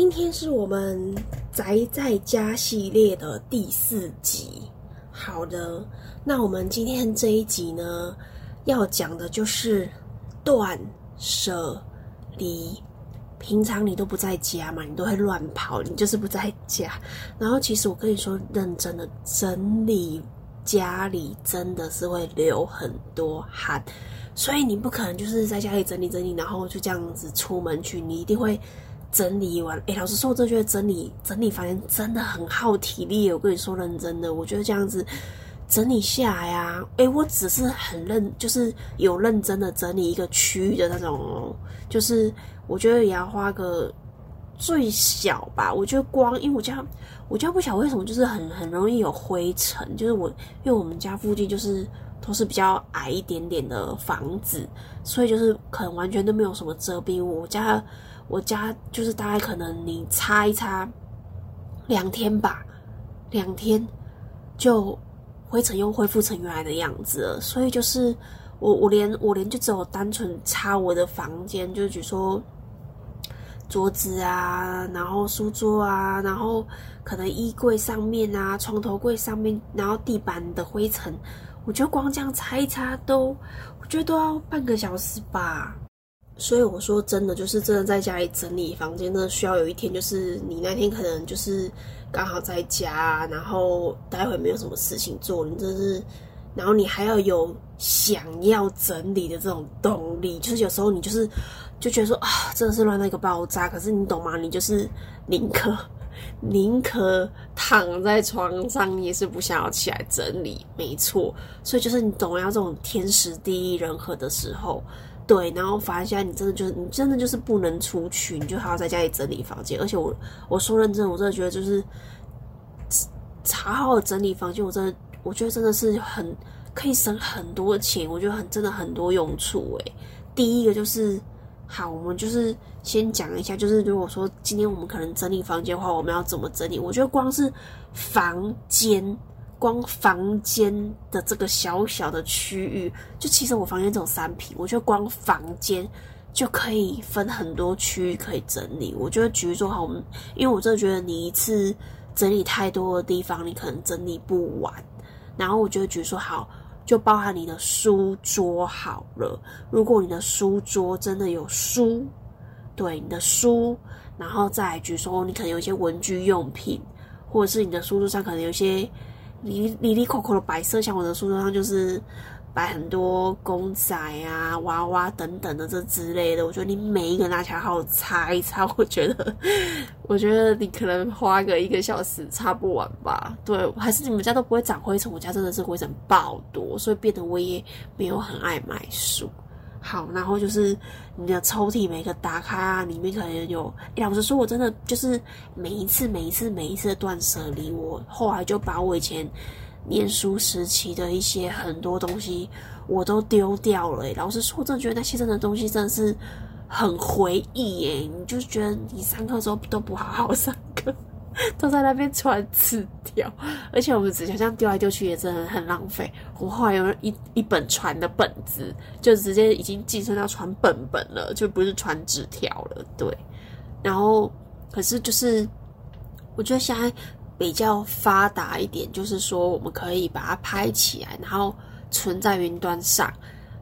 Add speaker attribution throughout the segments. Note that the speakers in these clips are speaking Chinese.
Speaker 1: 今天是我们宅在家系列的第四集。好的，那我们今天这一集呢，要讲的就是断舍离。平常你都不在家嘛，你都会乱跑，你就是不在家。然后其实我跟你说，认真的整理家里真的是会流很多汗。所以你不可能就是在家里整理整理，然后就这样子出门去，你一定会整理完。哎，老实说，我真的觉得整理整理房间真的很耗体力。我跟你说认真的，我觉得这样子整理下来呀，哎，我只是很认，就是有认真的整理一个区域的那种，就是我觉得也要花个最小吧。我觉得光因为我家我家不晓得为什么就是很很容易有灰尘，就是我因为我们家附近就是。都是比较矮一点点的房子，所以就是可能完全都没有什么遮蔽物。我家我家就是大概可能你擦一擦，两天吧，两天就灰尘又恢复成原来的样子了。所以就是我我连我连就只有单纯擦我的房间，就是比如说桌子啊，然后书桌啊，然后可能衣柜上面啊，床头柜上面，然后地板的灰尘。我觉得光这样擦一擦都，我觉得都要半个小时吧。所以我说真的，就是真的在家里整理房间，真的需要有一天，就是你那天可能就是刚好在家，然后待会没有什么事情做，你真是，然后你还要有想要整理的这种动力。就是有时候你就是就觉得说啊，真的是乱到一个爆炸，可是你懂吗？你就是宁可。宁可躺在床上，也是不想要起来整理。没错，所以就是你懂要这种天时地利人和的时候，对。然后发现你真的就是你真的就是不能出去，你就还要在家里整理房间。而且我我说认真，我真的觉得就是好好整理房间，我真的我觉得真的是很可以省很多钱，我觉得很真的很多用处。诶，第一个就是。好，我们就是先讲一下，就是如果说今天我们可能整理房间的话，我们要怎么整理？我觉得光是房间，光房间的这个小小的区域，就其实我房间只有三平，我觉得光房间就可以分很多区域可以整理。我觉得举例说好，因为我真的觉得你一次整理太多的地方，你可能整理不完。然后我觉得举例说好。就包含你的书桌好了。如果你的书桌真的有书，对你的书，然后再比如说你可能有一些文具用品，或者是你的书桌上可能有一些里里里口口的白色，像我的书桌上就是。摆很多公仔啊、娃娃等等的这之类的，我觉得你每一个拿起来好好擦一擦，我觉得，我觉得你可能花个一个小时擦不完吧。对，还是你们家都不会长灰尘，我家真的是灰尘爆多，所以变得我也没有很爱买书。好，然后就是你的抽屉每个打开啊，里面可能有。老实说，我真的就是每一次、每一次、每一次的断舍离，我后来就把我以前。念书时期的一些很多东西，我都丢掉了。老实说，我真的觉得那些真的东西真的是很回忆耶。你就觉得你上课时候都不好好上课，都在那边传纸条，而且我们纸条这样丢来丢去也真的很浪费。我后来有一一本传的本子，就直接已经寄生到传本本了，就不是传纸条了。对，然后可是就是我觉得现在。比较发达一点，就是说我们可以把它拍起来，然后存在云端上，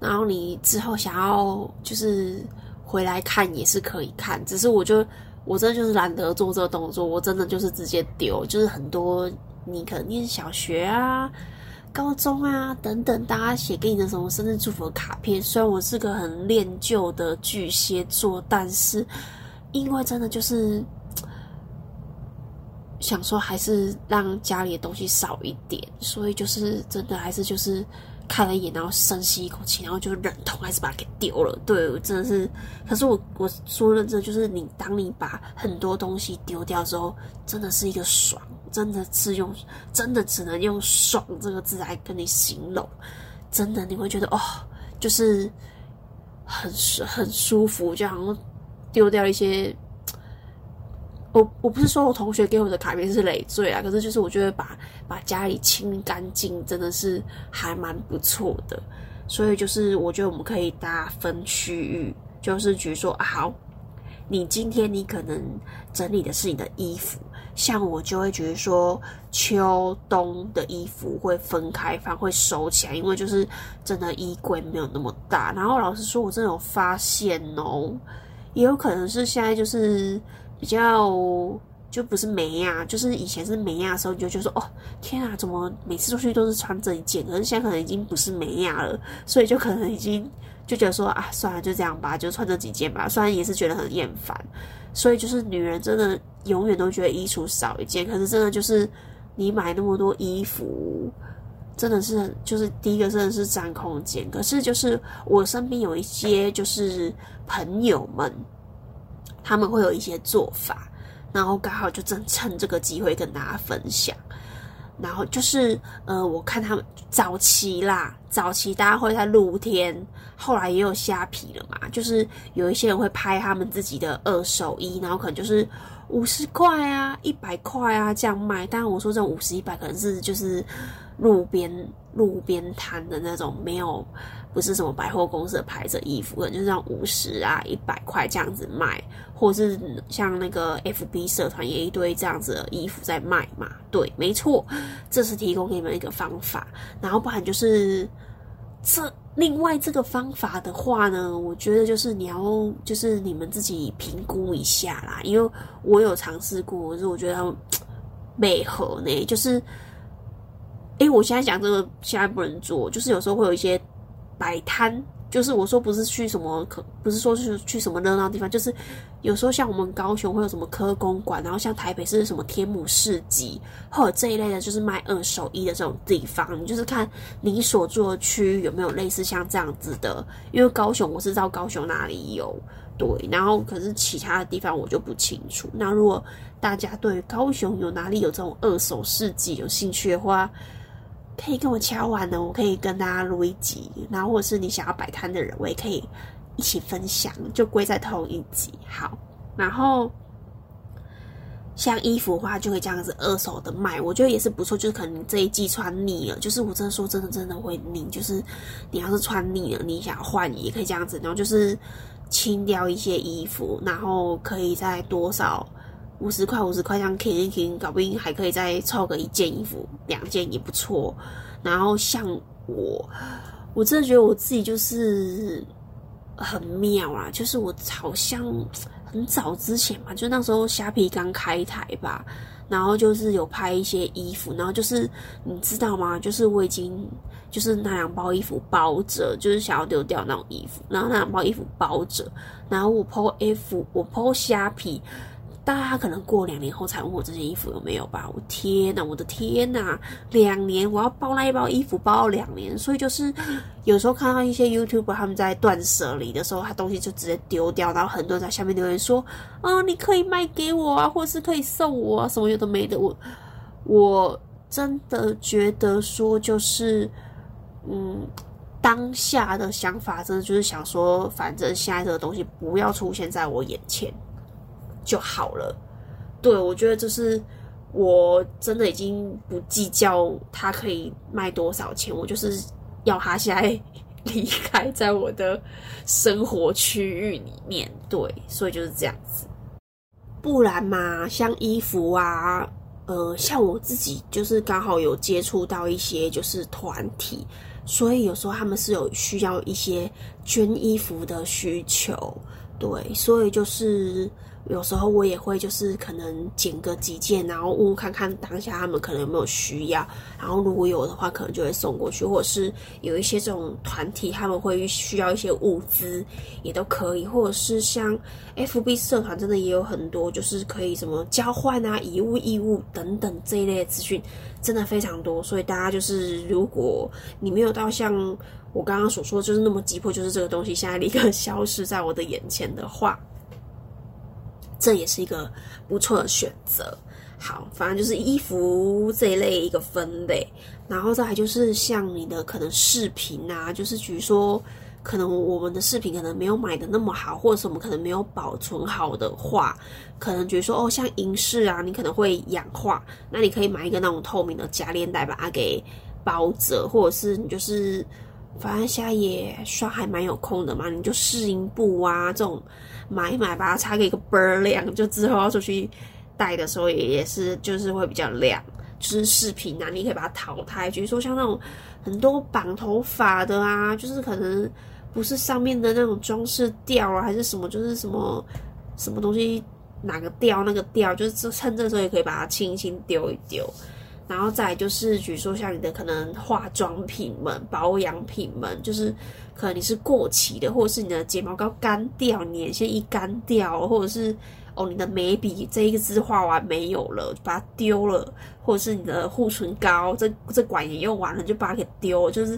Speaker 1: 然后你之后想要就是回来看也是可以看。只是我就我真的就是懒得做这个动作，我真的就是直接丢。就是很多你可能念小学啊、高中啊等等，大家写给你的什么生日祝福卡片，虽然我是个很恋旧的巨蟹座，但是因为真的就是。想说还是让家里的东西少一点，所以就是真的还是就是看了一眼，然后深吸一口气，然后就忍痛还是把它给丢了。对，我真的是。可是我我说认真，就是你当你把很多东西丢掉之后，真的是一个爽，真的是用真的只能用“爽”这个字来跟你形容。真的你会觉得哦，就是很很舒服，就好像丢掉一些。我我不是说我同学给我的卡片是累赘啊，可是就是我觉得把把家里清干净真的是还蛮不错的，所以就是我觉得我们可以大家分区域，就是举说好，你今天你可能整理的是你的衣服，像我就会觉得说秋冬的衣服会分开放，会收起来，因为就是真的衣柜没有那么大。然后老实说，我真的有发现哦，也有可能是现在就是比较。就不是美亚，就是以前是美亚的时候，你就觉得说，哦，天啊，怎么每次出去都是穿这一件？可是现在可能已经不是美亚了，所以就可能已经就觉得说，啊，算了，就这样吧，就穿这几件吧。虽然也是觉得很厌烦，所以就是女人真的永远都觉得衣橱少一件，可是真的就是你买那么多衣服，真的是就是第一个真的是占空间。可是就是我身边有一些就是朋友们，他们会有一些做法。然后刚好就正趁这个机会跟大家分享，然后就是呃，我看他们早期啦，早期大家会在露天，后来也有虾皮了嘛，就是有一些人会拍他们自己的二手衣，然后可能就是五十块啊、一百块啊这样卖。当然我说这五十、一百可能是就是路边路边摊的那种，没有。不是什么百货公司的牌子衣服，可能就是像五十啊、一百块这样子卖，或是像那个 FB 社团也一堆这样子的衣服在卖嘛。对，没错，这是提供给你们一个方法。然后不然就是这另外这个方法的话呢，我觉得就是你要就是你们自己评估一下啦，因为我有尝试过，可是我觉得 美合呢，就是哎，我现在讲这个现在不能做，就是有时候会有一些。摆摊就是我说不是去什么可不是说是去什么热闹地方，就是有时候像我们高雄会有什么科公馆，然后像台北是什么天母市集，或者这一类的，就是卖二手衣的这种地方，你就是看你所住的区有没有类似像这样子的。因为高雄我是知道高雄哪里有，对，然后可是其他的地方我就不清楚。那如果大家对高雄有哪里有这种二手市集有兴趣的话，可以跟我敲完呢，我可以跟大家录一集，然后或者是你想要摆摊的人，我也可以一起分享，就归在同一集。好，然后像衣服的话，就可以这样子二手的卖，我觉得也是不错。就是可能这一季穿腻了，就是我真的说真的真的会腻，就是你要是穿腻了，你想换也可以这样子，然后就是清掉一些衣服，然后可以在多少。五十块，五十块这样啃一啃，搞不定还可以再凑个一件衣服，两件也不错。然后像我，我真的觉得我自己就是很妙啊，就是我好像很早之前吧，就那时候虾皮刚开台吧，然后就是有拍一些衣服，然后就是你知道吗？就是我已经就是那两包衣服包着，就是想要丢掉那种衣服，然后那两包衣服包着，然后我 PO F，我 PO 虾皮。大家可能过两年后才问我这件衣服有没有吧？我天哪，我的天哪！两年我要包那一包衣服包两年，所以就是有时候看到一些 YouTube 他们在断舍离的时候，他东西就直接丢掉，然后很多人在下面留言说：“啊，你可以卖给我啊，或是可以送我啊，什么有的没的。”我我真的觉得说就是，嗯，当下的想法真的就是想说，反正现在这个东西不要出现在我眼前。就好了，对我觉得就是我真的已经不计较他可以卖多少钱，我就是要他现在离开在我的生活区域里面，对，所以就是这样子。不然嘛，像衣服啊，呃，像我自己就是刚好有接触到一些就是团体，所以有时候他们是有需要一些捐衣服的需求，对，所以就是。有时候我也会就是可能捡个几件，然后问问看看当下他们可能有没有需要，然后如果有的话，可能就会送过去，或者是有一些这种团体他们会需要一些物资，也都可以，或者是像 FB 社团真的也有很多，就是可以什么交换啊、以物易物等等这一类的资讯，真的非常多。所以大家就是如果你没有到像我刚刚所说就是那么急迫，就是这个东西现在立刻消失在我的眼前的话。这也是一个不错的选择。好，反正就是衣服这一类一个分类，然后再来就是像你的可能视频啊，就是比如说可能我们的视频可能没有买的那么好，或者是我们可能没有保存好的话，可能觉得说哦，像银饰啊，你可能会氧化，那你可以买一个那种透明的夹链袋把它给包着，或者是你就是反正现在也算还蛮有空的嘛，你就试音布啊这种买一买，把它插个一个倍儿亮，就之后要出去带的时候也也是就是会比较亮。就是视频啊，你可以把它淘汰。比如说像那种很多绑头发的啊，就是可能不是上面的那种装饰掉啊，还是什么，就是什么什么东西哪个掉那个掉，就是趁这时候也可以把它轻轻丢一丢。然后再就是，比如说像你的可能化妆品们、保养品们，就是可能你是过期的，或者是你的睫毛膏干掉、眼线一干掉，或者是哦你的眉笔这一支画完没有了，把它丢了，或者是你的护唇膏这这管也用完了，就把它给丢了。就是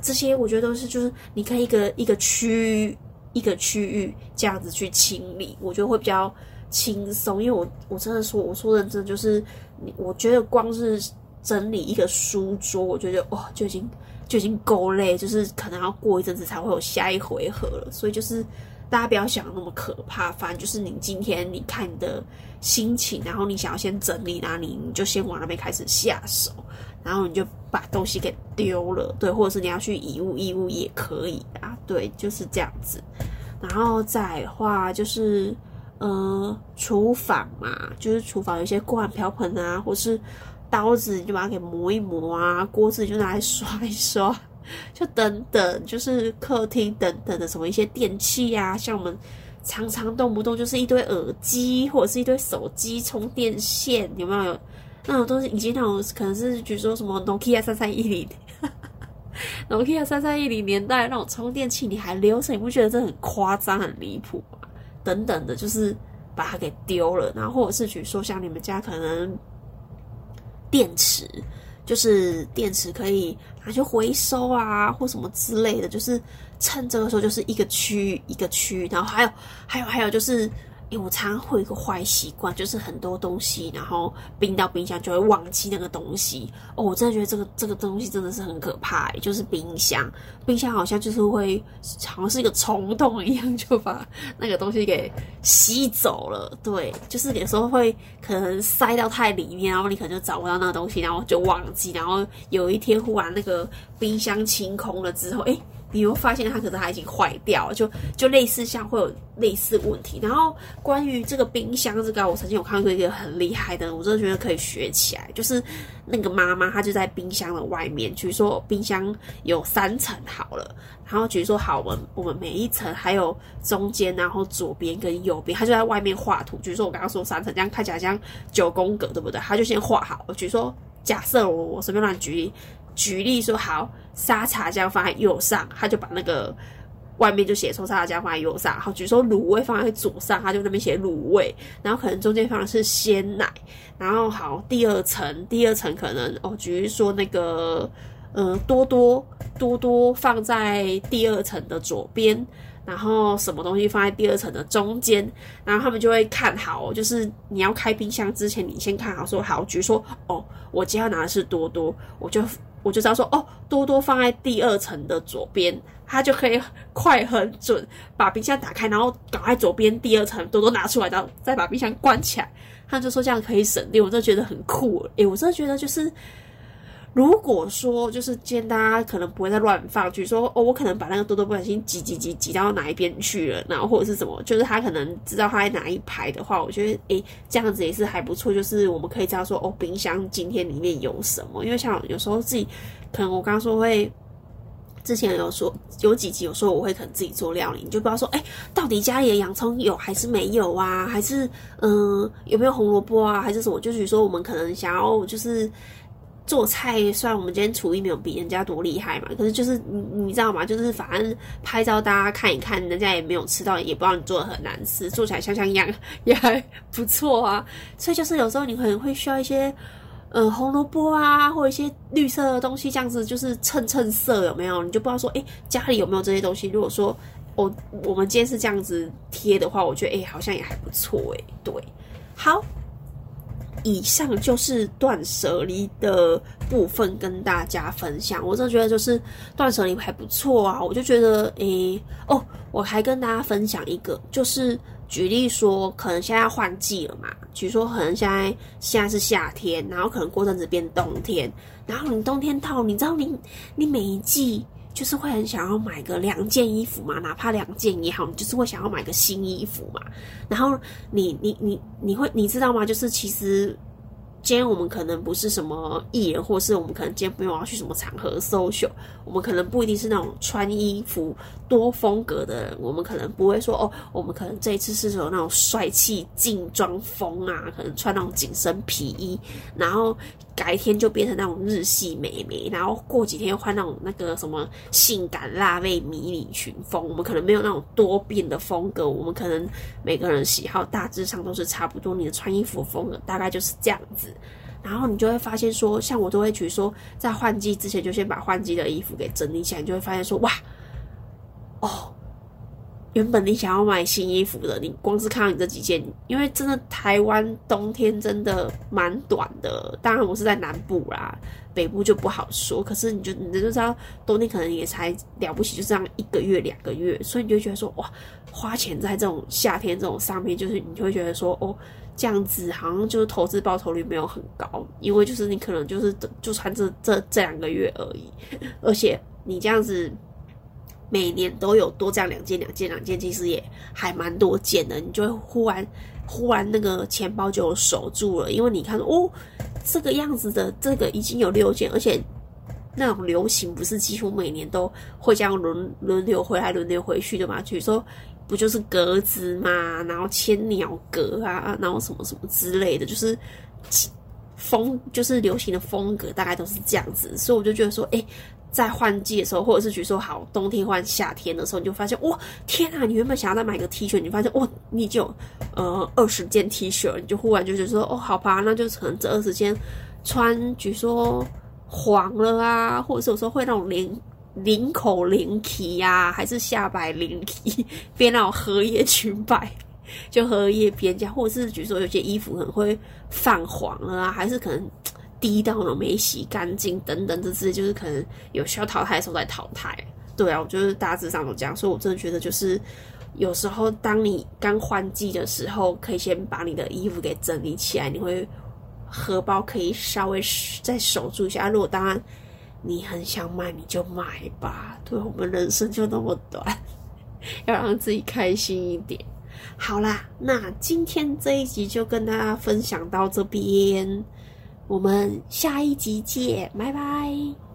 Speaker 1: 这些，我觉得都是就是你可以一个一个区域一个区域这样子去清理，我觉得会比较轻松。因为我我真的说我说认真就是。我觉得光是整理一个书桌，我觉得哇，就已经就已经够累，就是可能要过一阵子才会有下一回合了。所以就是大家不要想那么可怕，反正就是你今天你看你的心情，然后你想要先整理哪里，你就先往那边开始下手，然后你就把东西给丢了，对，或者是你要去遗物遗物也可以啊，对，就是这样子。然后再话就是。呃，厨房嘛，就是厨房有些锅碗瓢盆啊，或是刀子，你就把它给磨一磨啊；锅子就拿来刷一刷，就等等，就是客厅等等的什么一些电器啊，像我们常常动不动就是一堆耳机或者是一堆手机充电线，有没有？那种都是以前那种可能是比如说什么 Nokia 三三一零，Nokia 三三一零年代那种充电器，你还留着，你不觉得这很夸张、很离谱吗？等等的，就是把它给丢了，然后或者是举说像你们家可能电池，就是电池可以拿去回收啊，或什么之类的，就是趁这个时候就是一个区一个区，然后还有还有还有就是。因为我常常会有一个坏习惯，就是很多东西，然后冰到冰箱就会忘记那个东西。哦，我真的觉得这个这个东西真的是很可怕，就是冰箱，冰箱好像就是会，好像是一个虫洞一样，就把那个东西给吸走了。对，就是有时候会可能塞到太里面，然后你可能就找不到那个东西，然后就忘记，然后有一天忽然那个冰箱清空了之后，哎。你会发现它可能它已经坏掉，就就类似像会有类似问题。然后关于这个冰箱这个，我曾经有看过一个很厉害的，我真的觉得可以学起来。就是那个妈妈，她就在冰箱的外面，比如说冰箱有三层好了，然后比如说好，我们我们每一层还有中间，然后左边跟右边，她就在外面画图。比如说我刚刚说三层，这样看起来像九宫格，对不对？她就先画好。比如说假设我我随便乱举例。举例说，好，沙茶酱放在右上，他就把那个外面就写说沙茶酱放在右上。好，举说卤味放在左上，他就那边写卤味。然后可能中间放的是鲜奶。然后好，第二层，第二层可能哦，举例说那个，呃，多多多多放在第二层的左边。然后什么东西放在第二层的中间，然后他们就会看好，就是你要开冰箱之前，你先看好说好，比如说哦，我今天要拿的是多多，我就我就知道说哦，多多放在第二层的左边，它就可以快很准把冰箱打开，然后搞在左边第二层多多拿出来，然后再把冰箱关起来。他就说这样可以省力，我真的觉得很酷诶，我真的觉得就是。如果说就是今天大家可能不会再乱放，比如说哦，我可能把那个多多不小心挤挤挤挤到哪一边去了，然后或者是什么，就是他可能知道他在哪一排的话，我觉得诶这样子也是还不错，就是我们可以知道说哦，冰箱今天里面有什么，因为像有时候自己可能我刚刚说会之前有说有几集有说我会可能自己做料理，你就不知道说哎，到底家里的洋葱有还是没有啊？还是嗯有没有红萝卜啊？还是什么？就是说我们可能想要就是。做菜虽然我们今天厨艺没有比人家多厉害嘛，可是就是你你知道吗？就是反正拍照大家看一看，人家也没有吃到，也不知道你做的很难吃，做起来像像样也还不错啊。所以就是有时候你可能会需要一些，呃，红萝卜啊，或一些绿色的东西，这样子就是衬衬色，有没有？你就不知道说，哎，家里有没有这些东西？如果说我我们今天是这样子贴的话，我觉得哎，好像也还不错哎。对，好。以上就是断舍离的部分，跟大家分享。我真的觉得就是断舍离还不错啊，我就觉得诶哦，我还跟大家分享一个，就是举例说，可能现在换季了嘛，比如说可能现在现在是夏天，然后可能过阵子变冬天，然后你冬天到，你知道你你每一季。就是会很想要买个两件衣服嘛，哪怕两件也好，你就是会想要买个新衣服嘛。然后你你你你会你知道吗？就是其实。今天我们可能不是什么艺人，或是我们可能今天不用要去什么场合 social，我们可能不一定是那种穿衣服多风格的人，我们可能不会说哦，我们可能这一次是有那种帅气劲装风啊，可能穿那种紧身皮衣，然后改天就变成那种日系美眉，然后过几天又换那种那个什么性感辣妹迷你裙风，我们可能没有那种多变的风格，我们可能每个人喜好大致上都是差不多，你的穿衣服风格大概就是这样子。然后你就会发现说，像我都会举说，在换季之前就先把换季的衣服给整理起来，你就会发现说，哇，哦，原本你想要买新衣服的，你光是看到你这几件，因为真的台湾冬天真的蛮短的。当然我是在南部啦，北部就不好说。可是你就你就知道，冬天可能也才了不起，就这样一个月两个月，所以你就觉得说，哇，花钱在这种夏天这种上面，就是你就会觉得说，哦。这样子好像就是投资报酬率没有很高，因为就是你可能就是就穿这这这两个月而已，而且你这样子每年都有多这样两件两件两件，其实也还蛮多件的，你就会忽然忽然那个钱包就守住了，因为你看哦这个样子的这个已经有六件，而且那种流行不是几乎每年都会这样轮轮流回来轮流回去的嘛，比如说。不就是格子嘛，然后千鸟格啊，然后什么什么之类的，就是风，就是流行的风格，大概都是这样子。所以我就觉得说，哎，在换季的时候，或者是举说好冬天换夏天的时候，你就发现，哇，天啊！你原本想要再买个 T 恤，你发现，哇，你就呃二十件 T 恤，你就忽然就觉得说，哦，好吧，那就可能这二十件穿，举说黄了啊，或者是有时候会那种连。领口领体呀，还是下摆领体，编那种荷叶裙摆，就荷叶边加，或者是比如说有些衣服可能会泛黄了啊，还是可能滴到了没洗干净等等，这些就是可能有需要淘汰的时候再淘汰。对啊，我觉得大致上都这样，所以我真的觉得就是有时候当你刚换季的时候，可以先把你的衣服给整理起来，你会荷包可以稍微再守住一下。如果当然。你很想买，你就买吧。对我们人生就那么短，要让自己开心一点。好啦，那今天这一集就跟大家分享到这边，我们下一集见，拜拜。